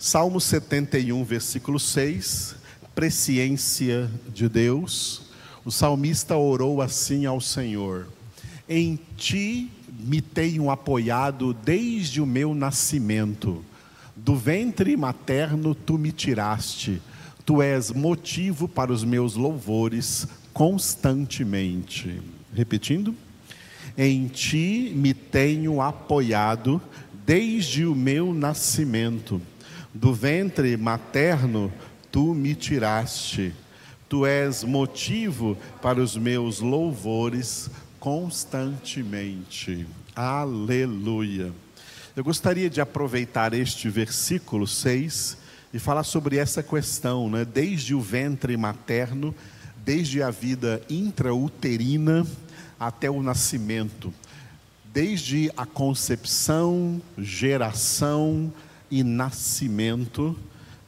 Salmo 71, versículo 6, presciência de Deus. O salmista orou assim ao Senhor: Em ti me tenho apoiado desde o meu nascimento. Do ventre materno tu me tiraste. Tu és motivo para os meus louvores constantemente. Repetindo. Em ti me tenho apoiado desde o meu nascimento. Do ventre materno tu me tiraste. Tu és motivo para os meus louvores constantemente. Aleluia. Eu gostaria de aproveitar este versículo 6 e falar sobre essa questão, né? Desde o ventre materno, desde a vida intrauterina até o nascimento, desde a concepção, geração e nascimento,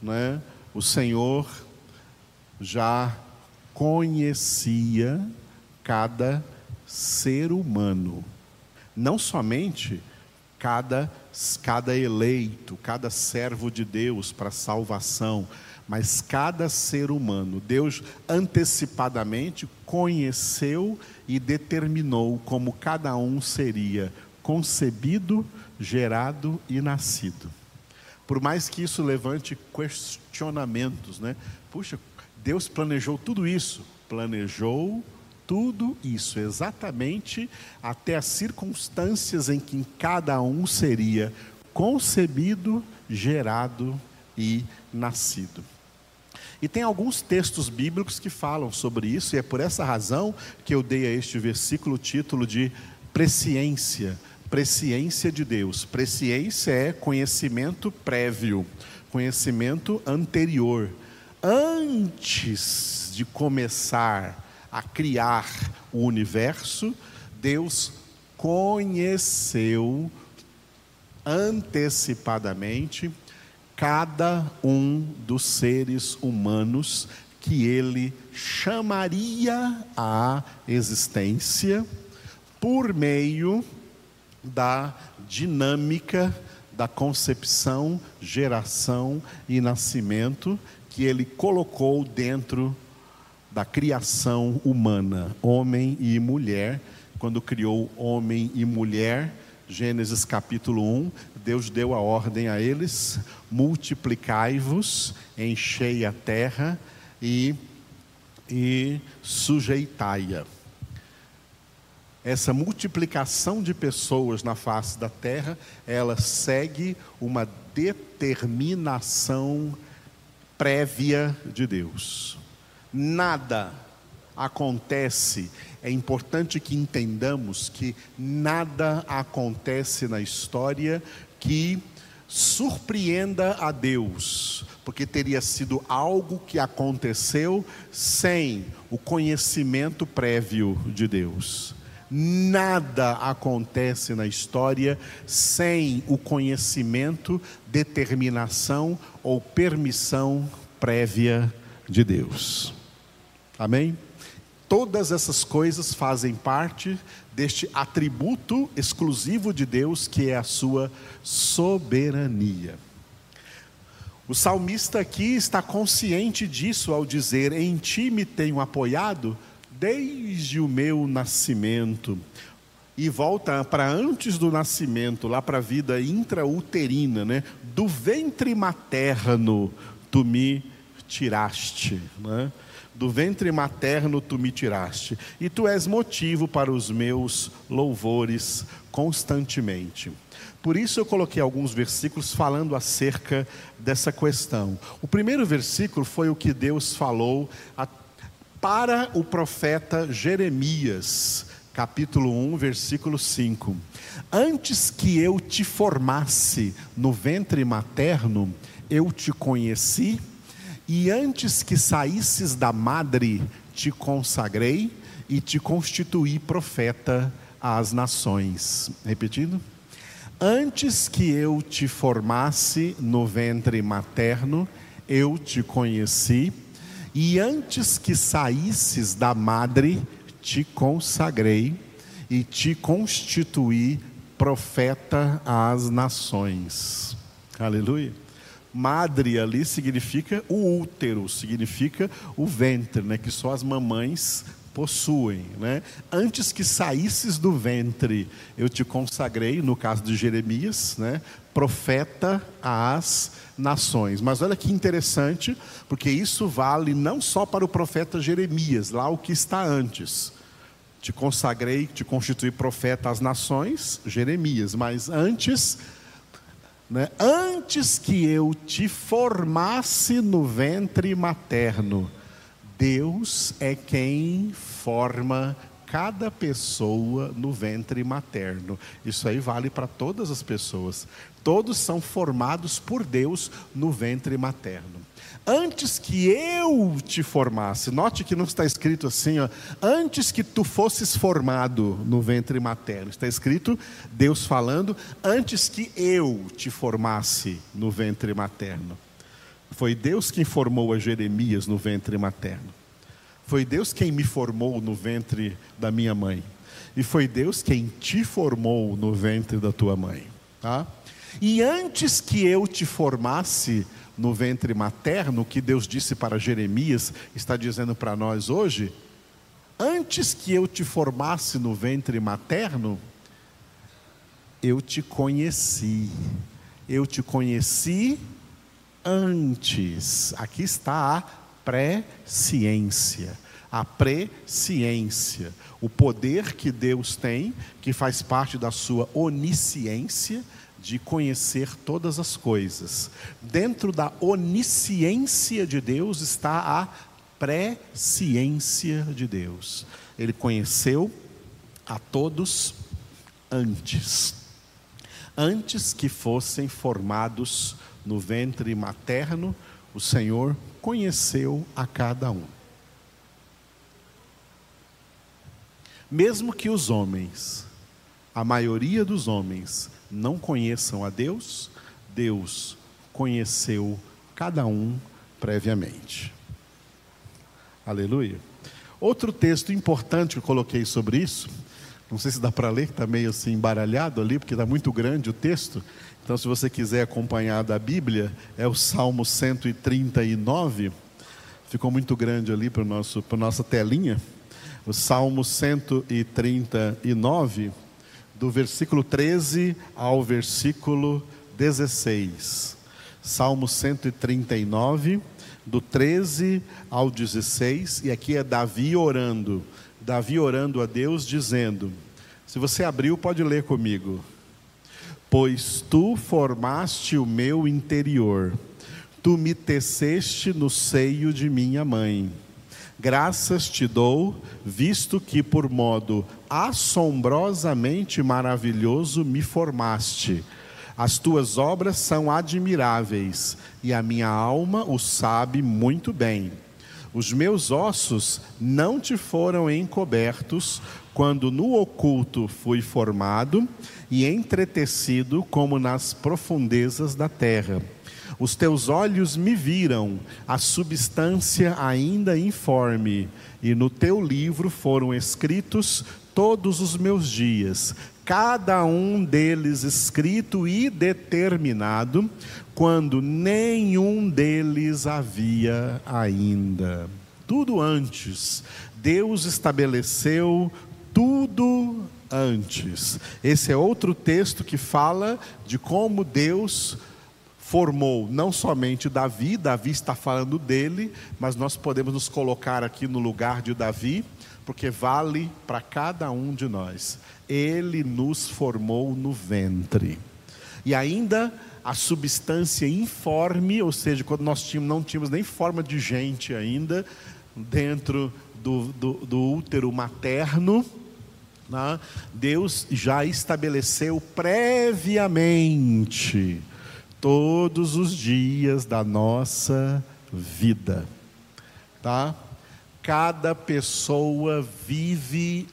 né? O Senhor já conhecia cada ser humano, não somente cada, cada eleito, cada servo de Deus para salvação, mas cada ser humano. Deus antecipadamente conheceu e determinou como cada um seria concebido, gerado e nascido. Por mais que isso levante questionamentos, né? Puxa, Deus planejou tudo isso, planejou tudo isso, exatamente até as circunstâncias em que cada um seria concebido, gerado e nascido. E tem alguns textos bíblicos que falam sobre isso, e é por essa razão que eu dei a este versículo o título de presciência, presciência de Deus. Presciência é conhecimento prévio, conhecimento anterior. Antes de começar a criar o universo, Deus conheceu antecipadamente cada um dos seres humanos que ele chamaria à existência por meio da dinâmica da concepção, geração e nascimento que ele colocou dentro da criação humana, homem e mulher, quando criou homem e mulher, Gênesis capítulo 1, Deus deu a ordem a eles: multiplicai-vos, enchei a terra e, e sujeitai-a. Essa multiplicação de pessoas na face da terra, ela segue uma determinação prévia de Deus nada acontece. É importante que entendamos que nada acontece na história que surpreenda a Deus, porque teria sido algo que aconteceu sem o conhecimento prévio de Deus. Nada acontece na história sem o conhecimento, determinação ou permissão prévia de Deus. Amém? Todas essas coisas fazem parte deste atributo exclusivo de Deus que é a sua soberania. O salmista aqui está consciente disso ao dizer: Em ti me tenho apoiado desde o meu nascimento. E volta para antes do nascimento, lá para a vida intrauterina, né? Do ventre materno tu me tiraste, né? do ventre materno tu me tiraste, e tu és motivo para os meus louvores constantemente. Por isso eu coloquei alguns versículos falando acerca dessa questão. O primeiro versículo foi o que Deus falou a, para o profeta Jeremias, capítulo 1, versículo 5. Antes que eu te formasse no ventre materno, eu te conheci e antes que saísses da madre, te consagrei e te constituí profeta às nações. Repetindo. Antes que eu te formasse no ventre materno, eu te conheci, e antes que saísses da madre, te consagrei e te constituí profeta às nações. Aleluia. Madre ali significa o útero, significa o ventre, né? que só as mamães possuem. Né? Antes que saísses do ventre, eu te consagrei, no caso de Jeremias, né? Profeta às nações. Mas olha que interessante, porque isso vale não só para o profeta Jeremias, lá o que está antes. Te consagrei, te constituí profeta às nações, Jeremias, mas antes, né, antes que eu te formasse no ventre materno, Deus é quem forma cada pessoa no ventre materno. Isso aí vale para todas as pessoas. Todos são formados por Deus no ventre materno. Antes que eu te formasse, note que não está escrito assim, ó, antes que tu fosses formado no ventre materno, está escrito Deus falando, antes que eu te formasse no ventre materno. Foi Deus quem formou a Jeremias no ventre materno. Foi Deus quem me formou no ventre da minha mãe. E foi Deus quem te formou no ventre da tua mãe. Tá? E antes que eu te formasse no ventre materno, que Deus disse para Jeremias, está dizendo para nós hoje, antes que eu te formasse no ventre materno, eu te conheci. Eu te conheci antes. Aqui está a pré-ciência. A presciência, o poder que Deus tem, que faz parte da sua onisciência, de conhecer todas as coisas. Dentro da onisciência de Deus está a presciência de Deus. Ele conheceu a todos antes. Antes que fossem formados no ventre materno, o Senhor conheceu a cada um. Mesmo que os homens, a maioria dos homens, não conheçam a Deus, Deus conheceu cada um previamente. Aleluia. Outro texto importante que eu coloquei sobre isso, não sei se dá para ler, está meio assim embaralhado ali, porque está muito grande o texto, então, se você quiser acompanhar da Bíblia, é o Salmo 139. Ficou muito grande ali para a nossa telinha. O Salmo 139, do versículo 13 ao versículo 16. Salmo 139, do 13 ao 16. E aqui é Davi orando. Davi orando a Deus, dizendo: Se você abriu, pode ler comigo pois tu formaste o meu interior, tu me teceste no seio de minha mãe. Graças te dou, visto que por modo assombrosamente maravilhoso me formaste. As tuas obras são admiráveis, e a minha alma o sabe muito bem. Os meus ossos não te foram encobertos, quando no oculto fui formado e entretecido como nas profundezas da terra. Os teus olhos me viram, a substância ainda informe, e no teu livro foram escritos todos os meus dias, cada um deles escrito e determinado, quando nenhum deles havia ainda. Tudo antes, Deus estabeleceu tudo antes. Esse é outro texto que fala de como Deus formou não somente Davi, Davi está falando dele, mas nós podemos nos colocar aqui no lugar de Davi, porque vale para cada um de nós. Ele nos formou no ventre. E ainda a substância informe, ou seja, quando nós tínhamos, não tínhamos nem forma de gente ainda, dentro do, do, do útero materno, né? Deus já estabeleceu previamente todos os dias da nossa vida, tá? Cada pessoa vive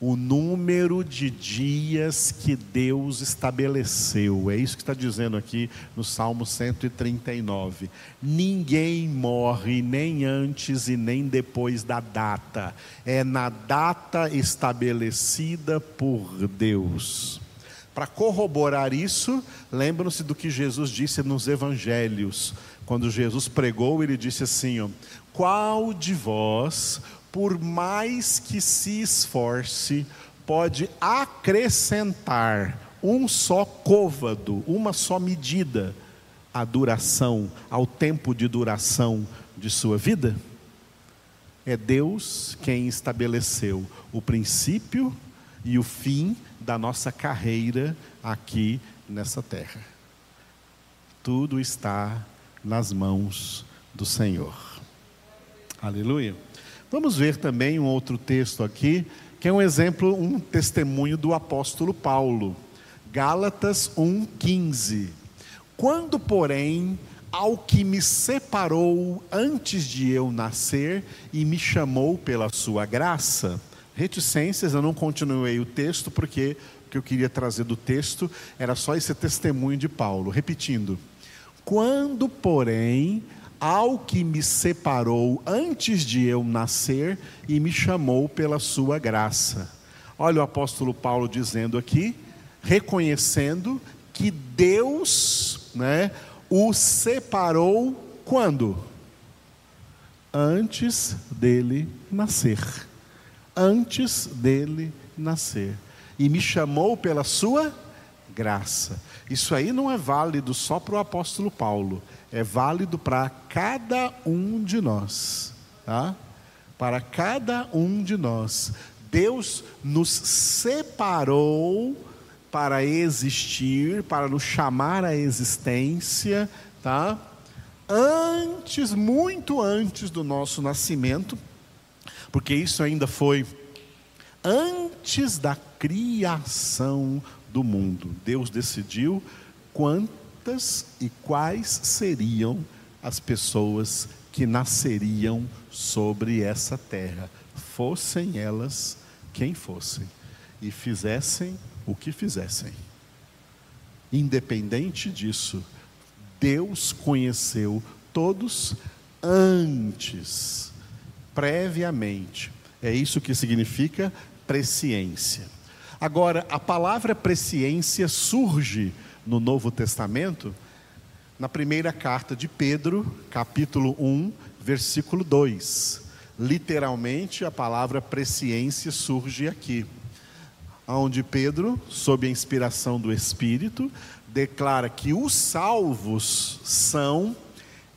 o número de dias que Deus estabeleceu. É isso que está dizendo aqui no Salmo 139. Ninguém morre nem antes e nem depois da data. É na data estabelecida por Deus. Para corroborar isso, lembram-se do que Jesus disse nos evangelhos. Quando Jesus pregou, ele disse assim: ó, Qual de vós, por mais que se esforce, pode acrescentar um só côvado, uma só medida à duração, ao tempo de duração de sua vida? É Deus quem estabeleceu o princípio e o fim da nossa carreira aqui nessa terra. Tudo está nas mãos do Senhor. Aleluia. Vamos ver também um outro texto aqui, que é um exemplo, um testemunho do apóstolo Paulo. Gálatas 1:15. Quando, porém, ao que me separou antes de eu nascer e me chamou pela sua graça, reticências, eu não continuei o texto porque o que eu queria trazer do texto era só esse testemunho de Paulo. Repetindo: Quando, porém, ao que me separou antes de eu nascer e me chamou pela sua graça. Olha o apóstolo Paulo dizendo aqui, reconhecendo que Deus, né, o separou quando? Antes dele nascer antes dele nascer. E me chamou pela sua graça. Isso aí não é válido só para o apóstolo Paulo, é válido para cada um de nós. Tá? Para cada um de nós. Deus nos separou para existir, para nos chamar à existência, tá? Antes, muito antes do nosso nascimento, porque isso ainda foi antes da criação do mundo. Deus decidiu quantas e quais seriam as pessoas que nasceriam sobre essa terra, fossem elas quem fossem, e fizessem o que fizessem. Independente disso, Deus conheceu todos antes previamente. É isso que significa presciência. Agora, a palavra presciência surge no Novo Testamento, na primeira carta de Pedro, capítulo 1, versículo 2. Literalmente, a palavra presciência surge aqui, onde Pedro, sob a inspiração do Espírito, declara que os salvos são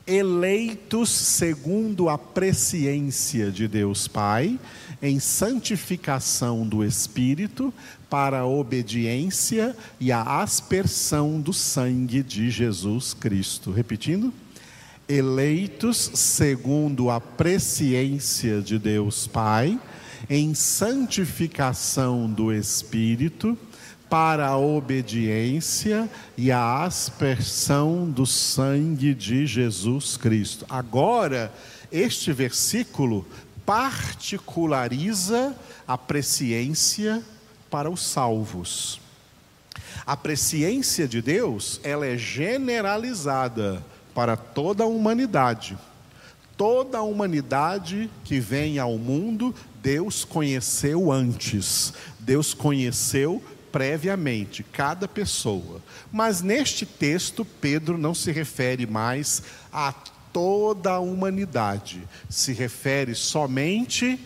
eleitos segundo a presciência de Deus Pai, em santificação do Espírito, para a obediência e a aspersão do sangue de Jesus Cristo. Repetindo. Eleitos segundo a presciência de Deus Pai, em santificação do Espírito, para a obediência e a aspersão do sangue de Jesus Cristo. Agora, este versículo particulariza a presciência para os salvos. A presciência de Deus, ela é generalizada para toda a humanidade. Toda a humanidade que vem ao mundo, Deus conheceu antes. Deus conheceu previamente cada pessoa. Mas neste texto, Pedro não se refere mais a toda a humanidade, se refere somente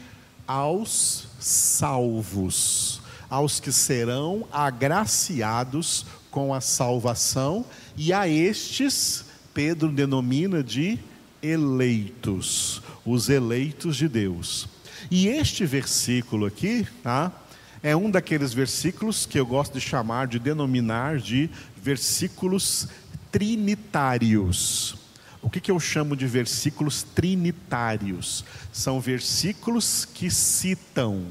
aos salvos, aos que serão agraciados com a salvação, e a estes, Pedro denomina de eleitos, os eleitos de Deus. E este versículo aqui, tá? É um daqueles versículos que eu gosto de chamar, de denominar de versículos trinitários. O que, que eu chamo de versículos trinitários? São versículos que citam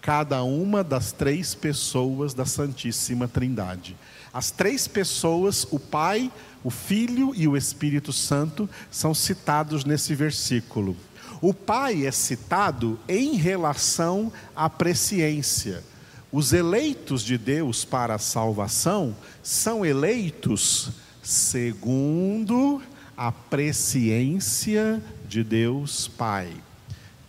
cada uma das três pessoas da Santíssima Trindade. As três pessoas, o Pai, o Filho e o Espírito Santo, são citados nesse versículo. O Pai é citado em relação à presciência. Os eleitos de Deus para a salvação são eleitos segundo a presciência de Deus Pai.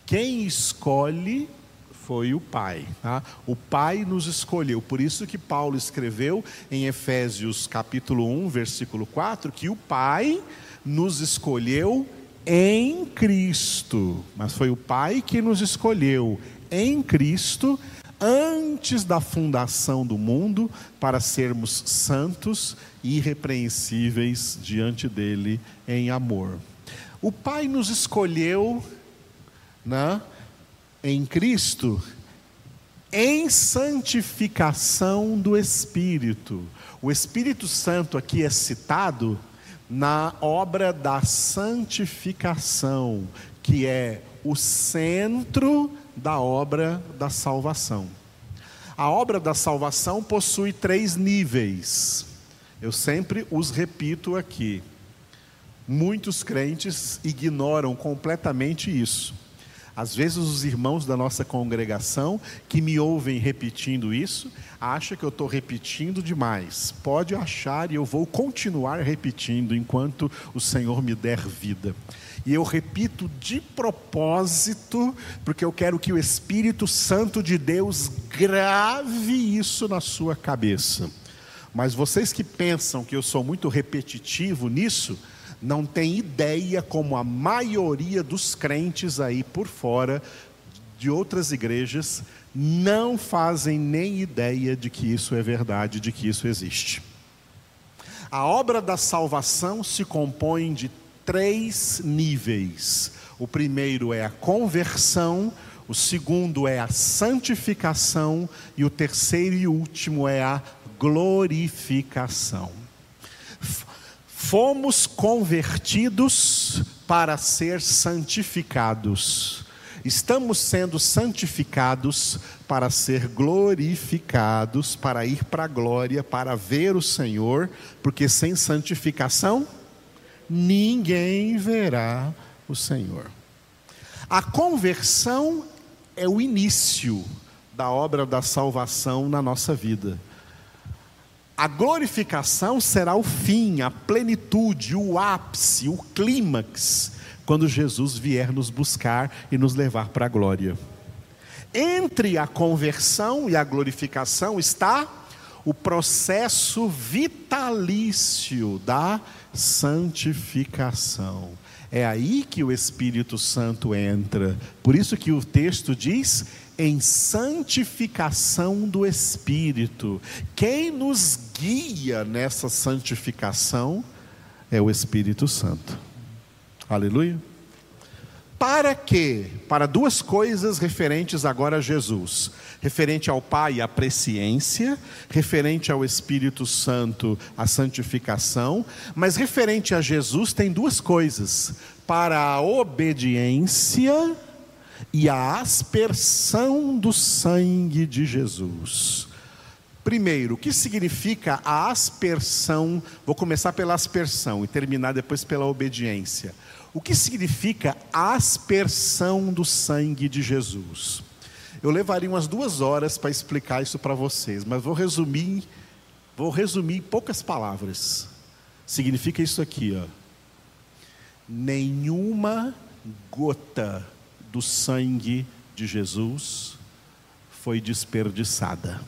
Quem escolhe foi o Pai. Tá? O Pai nos escolheu. Por isso que Paulo escreveu em Efésios capítulo 1, versículo 4, que o Pai nos escolheu em Cristo. Mas foi o Pai que nos escolheu em Cristo antes da fundação do mundo para sermos santos e irrepreensíveis diante dele em amor. O Pai nos escolheu né, em Cristo em santificação do Espírito. O Espírito Santo aqui é citado na obra da santificação, que é o centro da obra da salvação. A obra da salvação possui três níveis. Eu sempre os repito aqui. Muitos crentes ignoram completamente isso. Às vezes os irmãos da nossa congregação que me ouvem repetindo isso, acham que eu estou repetindo demais. Pode achar e eu vou continuar repetindo enquanto o Senhor me der vida. E eu repito de propósito, porque eu quero que o Espírito Santo de Deus grave isso na sua cabeça. Mas vocês que pensam que eu sou muito repetitivo nisso, não tem ideia como a maioria dos crentes aí por fora de outras igrejas não fazem nem ideia de que isso é verdade, de que isso existe. A obra da salvação se compõe de três níveis. O primeiro é a conversão, o segundo é a santificação e o terceiro e último é a glorificação fomos convertidos para ser santificados. Estamos sendo santificados para ser glorificados, para ir para a glória, para ver o Senhor, porque sem santificação ninguém verá o Senhor. A conversão é o início da obra da salvação na nossa vida. A glorificação será o fim, a plenitude, o ápice, o clímax, quando Jesus vier nos buscar e nos levar para a glória. Entre a conversão e a glorificação está o processo vitalício da santificação. É aí que o Espírito Santo entra. Por isso que o texto diz: em santificação do Espírito. Quem nos guia nessa santificação é o Espírito Santo. Aleluia. Para quê? Para duas coisas referentes agora a Jesus. Referente ao Pai, a presciência, referente ao Espírito Santo, a santificação, mas referente a Jesus tem duas coisas: para a obediência e a aspersão do sangue de Jesus. Primeiro, o que significa a aspersão? Vou começar pela aspersão e terminar depois pela obediência. O que significa aspersão do sangue de Jesus? Eu levaria umas duas horas para explicar isso para vocês, mas vou resumir, vou resumir em poucas palavras. Significa isso aqui, ó. Nenhuma gota do sangue de Jesus foi desperdiçada.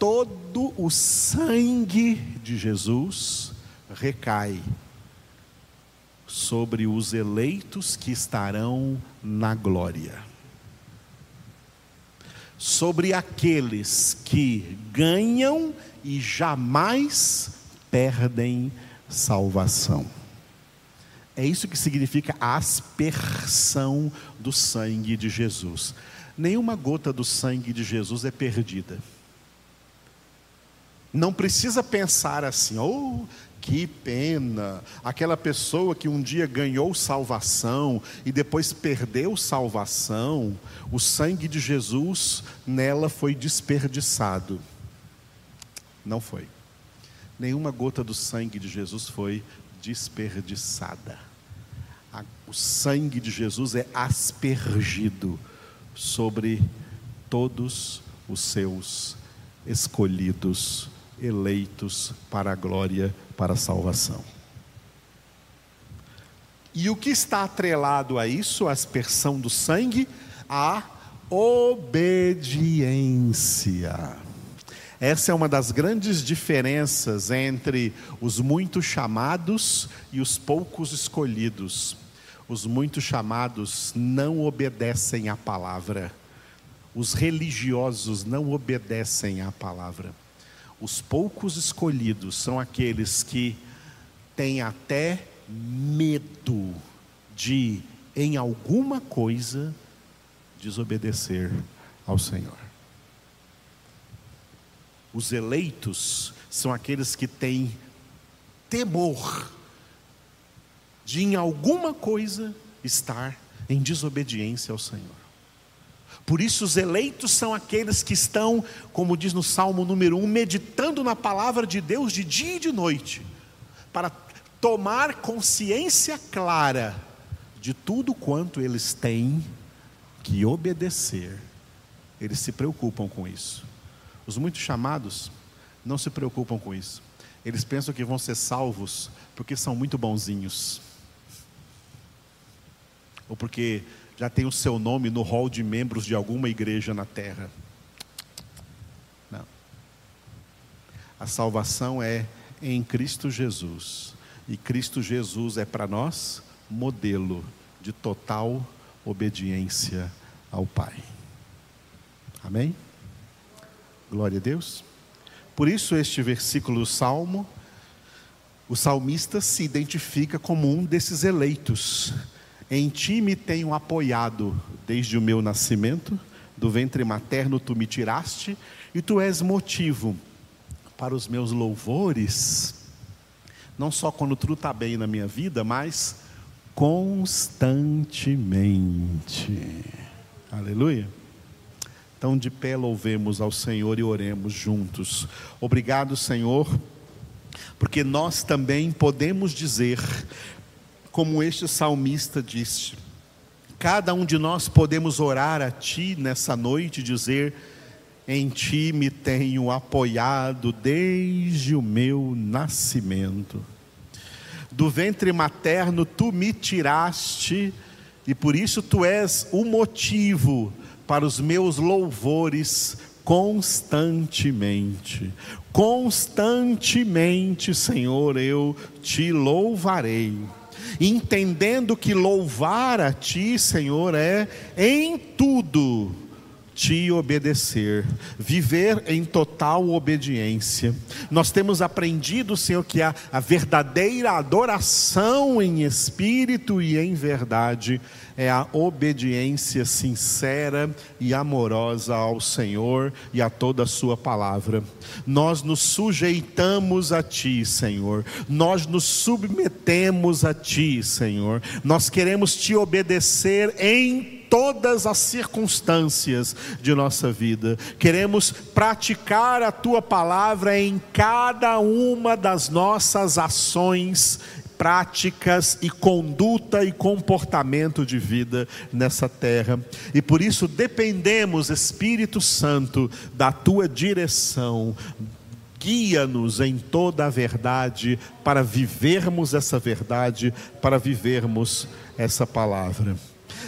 Todo o sangue de Jesus recai sobre os eleitos que estarão na glória. Sobre aqueles que ganham e jamais perdem salvação. É isso que significa a aspersão do sangue de Jesus. Nenhuma gota do sangue de Jesus é perdida. Não precisa pensar assim, oh, que pena, aquela pessoa que um dia ganhou salvação e depois perdeu salvação, o sangue de Jesus nela foi desperdiçado. Não foi nenhuma gota do sangue de Jesus foi desperdiçada. O sangue de Jesus é aspergido sobre todos os seus escolhidos, eleitos para a glória, para a salvação. E o que está atrelado a isso, a aspersão do sangue? A obediência. Essa é uma das grandes diferenças entre os muitos chamados e os poucos escolhidos. Os muitos chamados não obedecem à palavra. Os religiosos não obedecem à palavra. Os poucos escolhidos são aqueles que têm até medo de, em alguma coisa, desobedecer ao Senhor. Os eleitos são aqueles que têm temor de, em alguma coisa, estar em desobediência ao Senhor. Por isso, os eleitos são aqueles que estão, como diz no Salmo número 1, meditando na palavra de Deus de dia e de noite, para tomar consciência clara de tudo quanto eles têm que obedecer. Eles se preocupam com isso. Os muitos chamados não se preocupam com isso. Eles pensam que vão ser salvos porque são muito bonzinhos. Ou porque já tem o seu nome no hall de membros de alguma igreja na terra. Não. A salvação é em Cristo Jesus. E Cristo Jesus é para nós modelo de total obediência ao Pai. Amém? Glória a Deus. Por isso, este versículo do Salmo, o salmista se identifica como um desses eleitos em ti me tenho apoiado desde o meu nascimento, do ventre materno tu me tiraste, e tu és motivo para os meus louvores, não só quando tudo está bem na minha vida, mas constantemente. Aleluia. Então, de pé, louvemos ao Senhor e oremos juntos. Obrigado, Senhor, porque nós também podemos dizer como este salmista disse. Cada um de nós podemos orar a Ti nessa noite dizer: Em Ti me tenho apoiado desde o meu nascimento. Do ventre materno Tu me tiraste, e por isso Tu és o motivo para os meus louvores constantemente. Constantemente, Senhor, eu te louvarei entendendo que louvar a Ti, Senhor, é em tudo te obedecer, viver em total obediência. Nós temos aprendido, Senhor, que a, a verdadeira adoração em espírito e em verdade é a obediência sincera e amorosa ao Senhor e a toda a Sua palavra. Nós nos sujeitamos a Ti, Senhor, nós nos submetemos a Ti, Senhor, nós queremos Te obedecer em todas as circunstâncias de nossa vida. Queremos praticar a tua palavra em cada uma das nossas ações práticas e conduta e comportamento de vida nessa terra. E por isso dependemos, Espírito Santo, da tua direção. Guia-nos em toda a verdade para vivermos essa verdade, para vivermos essa palavra.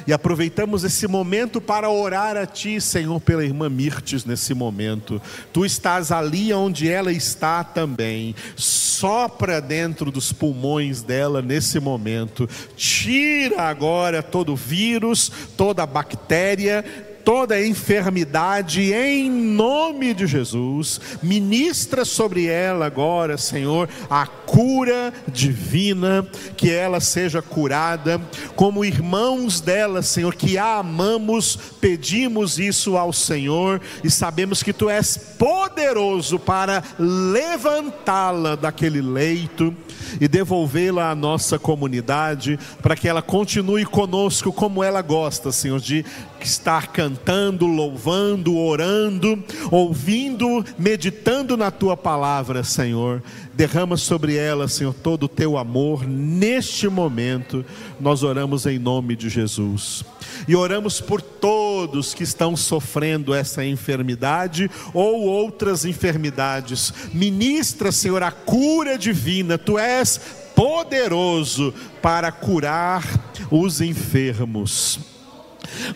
E aproveitamos esse momento para orar a Ti, Senhor, pela irmã Mirtes nesse momento. Tu estás ali onde ela está também. Sopra dentro dos pulmões dela nesse momento. Tira agora todo vírus, toda bactéria, toda enfermidade em nome de Jesus. Ministra sobre ela agora, Senhor, a cura divina, que ela seja curada. Como irmãos dela, Senhor, que a amamos, pedimos isso ao Senhor e sabemos que tu és poderoso para levantá-la daquele leito e devolvê-la à nossa comunidade, para que ela continue conosco como ela gosta, Senhor, de estar cantando, louvando, orando, ouvindo, meditando na tua palavra, Senhor. Derrama sobre ela, Senhor, todo o teu amor neste momento. Nós oramos em nome de Jesus. E oramos por todos que estão sofrendo essa enfermidade ou outras enfermidades. Ministra, Senhor, a cura divina. Tu és poderoso para curar os enfermos.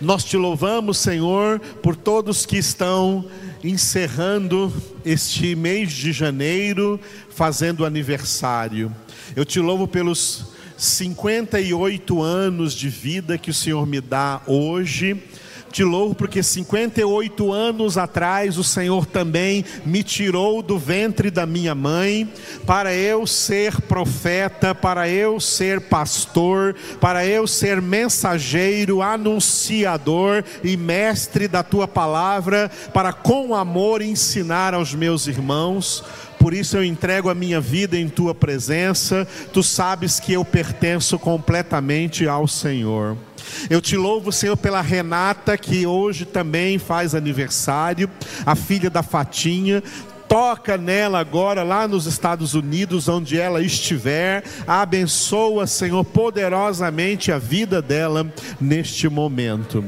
Nós te louvamos, Senhor, por todos que estão encerrando este mês de janeiro, fazendo aniversário. Eu te louvo pelos 58 anos de vida que o Senhor me dá hoje te louvo porque 58 anos atrás o Senhor também me tirou do ventre da minha mãe para eu ser profeta, para eu ser pastor, para eu ser mensageiro, anunciador e mestre da tua palavra, para com amor ensinar aos meus irmãos por isso eu entrego a minha vida em tua presença. Tu sabes que eu pertenço completamente ao Senhor. Eu te louvo, Senhor, pela Renata, que hoje também faz aniversário, a filha da Fatinha toca nela agora, lá nos Estados Unidos, onde ela estiver, abençoa, Senhor, poderosamente a vida dela neste momento.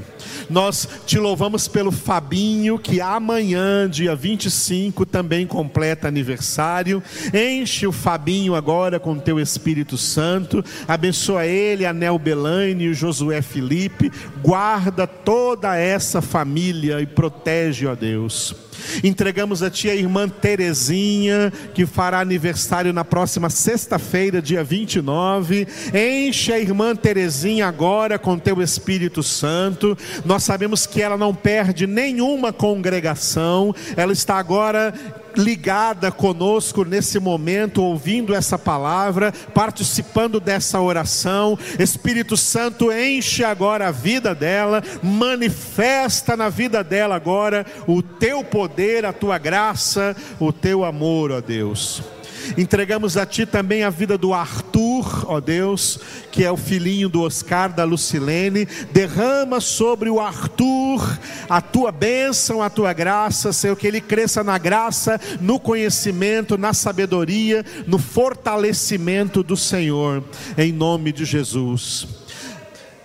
Nós te louvamos pelo Fabinho, que amanhã, dia 25, também completa aniversário. Enche o Fabinho agora com teu Espírito Santo. Abençoa ele, a Nel Belaine e o Josué Felipe. Guarda toda essa família e protege, ó Deus. Entregamos a ti a irmã Terezinha, que fará aniversário na próxima sexta-feira, dia 29. Enche a irmã Terezinha agora com teu Espírito Santo. Nós sabemos que ela não perde nenhuma congregação, ela está agora ligada conosco nesse momento, ouvindo essa palavra, participando dessa oração. Espírito Santo, enche agora a vida dela, manifesta na vida dela agora o teu poder, a tua graça, o teu amor, ó Deus. Entregamos a Ti também a vida do Arthur, ó Deus, que é o filhinho do Oscar, da Lucilene. Derrama sobre o Arthur a Tua bênção, a Tua graça, Senhor, que ele cresça na graça, no conhecimento, na sabedoria, no fortalecimento do Senhor, em nome de Jesus.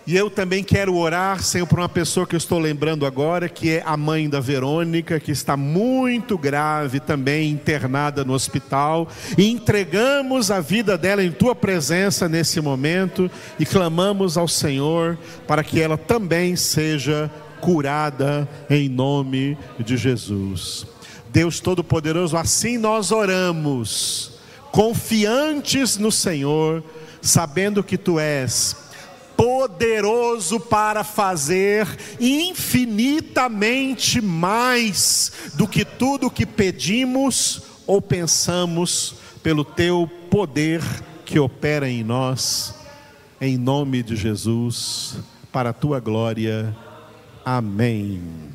E eu também quero orar, Senhor, por uma pessoa que eu estou lembrando agora, que é a mãe da Verônica, que está muito grave, também internada no hospital. E entregamos a vida dela em tua presença nesse momento e clamamos ao Senhor para que ela também seja curada em nome de Jesus. Deus Todo-Poderoso, assim nós oramos, confiantes no Senhor, sabendo que tu és poderoso para fazer infinitamente mais do que tudo que pedimos ou pensamos, pelo teu poder que opera em nós, em nome de Jesus, para a tua glória. Amém.